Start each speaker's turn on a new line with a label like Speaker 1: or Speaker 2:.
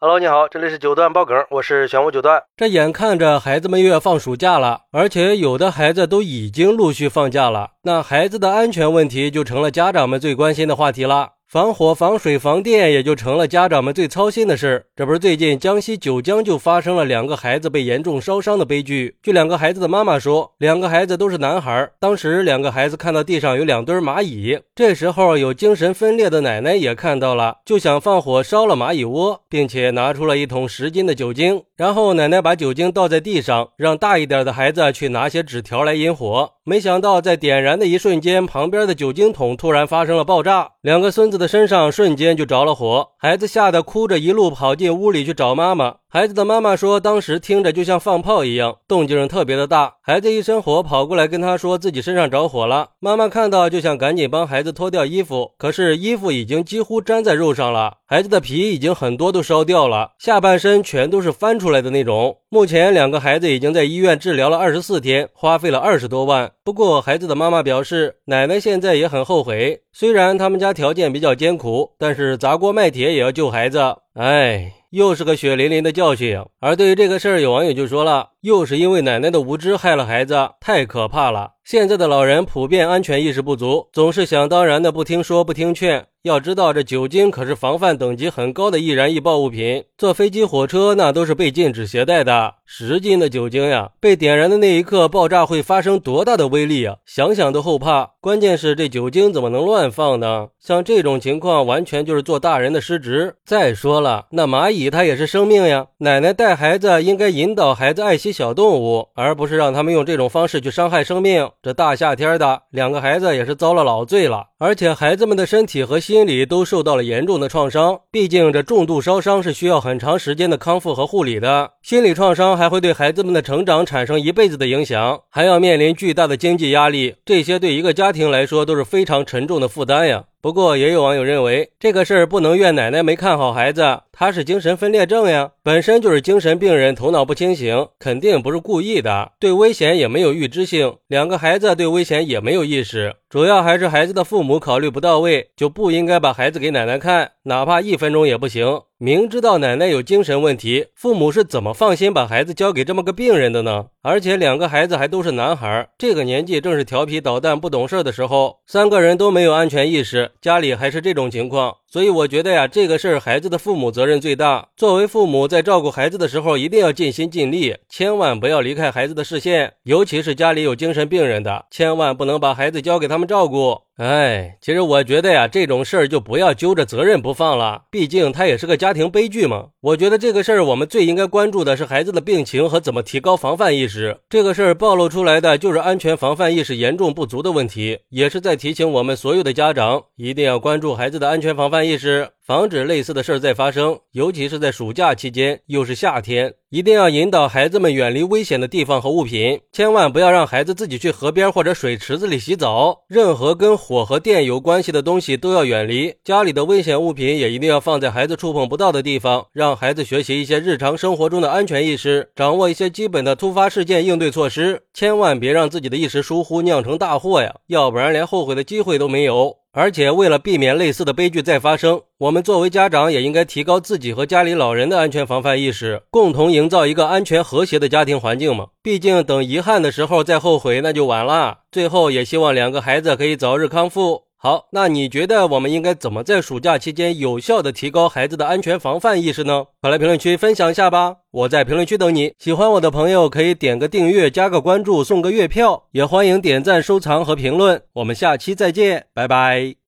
Speaker 1: Hello，你好，这里是九段爆梗，我是玄武九段。这眼看着孩子们又要放暑假了，而且有的孩子都已经陆续放假了，那孩子的安全问题就成了家长们最关心的话题了。防火、防水、防电也就成了家长们最操心的事。这不是最近江西九江就发生了两个孩子被严重烧伤的悲剧。据两个孩子的妈妈说，两个孩子都是男孩。当时两个孩子看到地上有两堆蚂蚁，这时候有精神分裂的奶奶也看到了，就想放火烧了蚂蚁窝，并且拿出了一桶十斤的酒精。然后奶奶把酒精倒在地上，让大一点的孩子去拿些纸条来引火。没想到在点燃的一瞬间，旁边的酒精桶突然发生了爆炸，两个孙子的身上瞬间就着了火。孩子吓得哭着一路跑进屋里去找妈妈。孩子的妈妈说，当时听着就像放炮一样，动静特别的大。孩子一身火跑过来跟他说自己身上着火了。妈妈看到就想赶紧帮孩子脱掉衣服，可是衣服已经几乎粘在肉上了，孩子的皮已经很多都烧掉了，下半身全都是翻出。来的那种。目前两个孩子已经在医院治疗了二十四天，花费了二十多万。不过孩子的妈妈表示，奶奶现在也很后悔。虽然他们家条件比较艰苦，但是砸锅卖铁也要救孩子。哎，又是个血淋淋的教训。而对于这个事儿，有网友就说了，又是因为奶奶的无知害了孩子，太可怕了。现在的老人普遍安全意识不足，总是想当然的不听说不听劝。要知道，这酒精可是防范等级很高的易燃易爆物品，坐飞机、火车那都是被禁止携带的。十斤的酒精呀，被点燃的那一刻，爆炸会发生多大的威力啊！想想都后怕。关键是这酒精怎么能乱放呢？像这种情况，完全就是做大人的失职。再说了，那蚂蚁它也是生命呀。奶奶带孩子应该引导孩子爱惜小动物，而不是让他们用这种方式去伤害生命。这大夏天的，两个孩子也是遭了老罪了。而且孩子们的身体和心理都受到了严重的创伤。毕竟这重度烧伤是需要很长时间的康复和护理的，心理创伤。还会对孩子们的成长产生一辈子的影响，还要面临巨大的经济压力，这些对一个家庭来说都是非常沉重的负担呀。不过，也有网友认为这个事儿不能怨奶奶没看好孩子，他是精神分裂症呀，本身就是精神病人，头脑不清醒，肯定不是故意的，对危险也没有预知性，两个孩子对危险也没有意识，主要还是孩子的父母考虑不到位，就不应该把孩子给奶奶看，哪怕一分钟也不行。明知道奶奶有精神问题，父母是怎么放心把孩子交给这么个病人的呢？而且两个孩子还都是男孩，这个年纪正是调皮捣蛋、不懂事的时候，三个人都没有安全意识。家里还是这种情况，所以我觉得呀，这个事儿孩子的父母责任最大。作为父母，在照顾孩子的时候，一定要尽心尽力，千万不要离开孩子的视线，尤其是家里有精神病人的，千万不能把孩子交给他们照顾。哎，其实我觉得呀，这种事儿就不要揪着责任不放了，毕竟它也是个家庭悲剧嘛。我觉得这个事儿，我们最应该关注的是孩子的病情和怎么提高防范意识。这个事儿暴露出来的就是安全防范意识严重不足的问题，也是在提醒我们所有的家长一定要关注孩子的安全防范意识。防止类似的事儿再发生，尤其是在暑假期间，又是夏天，一定要引导孩子们远离危险的地方和物品，千万不要让孩子自己去河边或者水池子里洗澡。任何跟火和电有关系的东西都要远离。家里的危险物品也一定要放在孩子触碰不到的地方，让孩子学习一些日常生活中的安全意识，掌握一些基本的突发事件应对措施。千万别让自己的一时疏忽酿成大祸呀，要不然连后悔的机会都没有。而且，为了避免类似的悲剧再发生，我们作为家长也应该提高自己和家里老人的安全防范意识，共同营造一个安全和谐的家庭环境嘛。毕竟，等遗憾的时候再后悔，那就晚了。最后，也希望两个孩子可以早日康复。好，那你觉得我们应该怎么在暑假期间有效的提高孩子的安全防范意识呢？快来评论区分享一下吧！我在评论区等你。喜欢我的朋友可以点个订阅、加个关注、送个月票，也欢迎点赞、收藏和评论。我们下期再见，拜拜。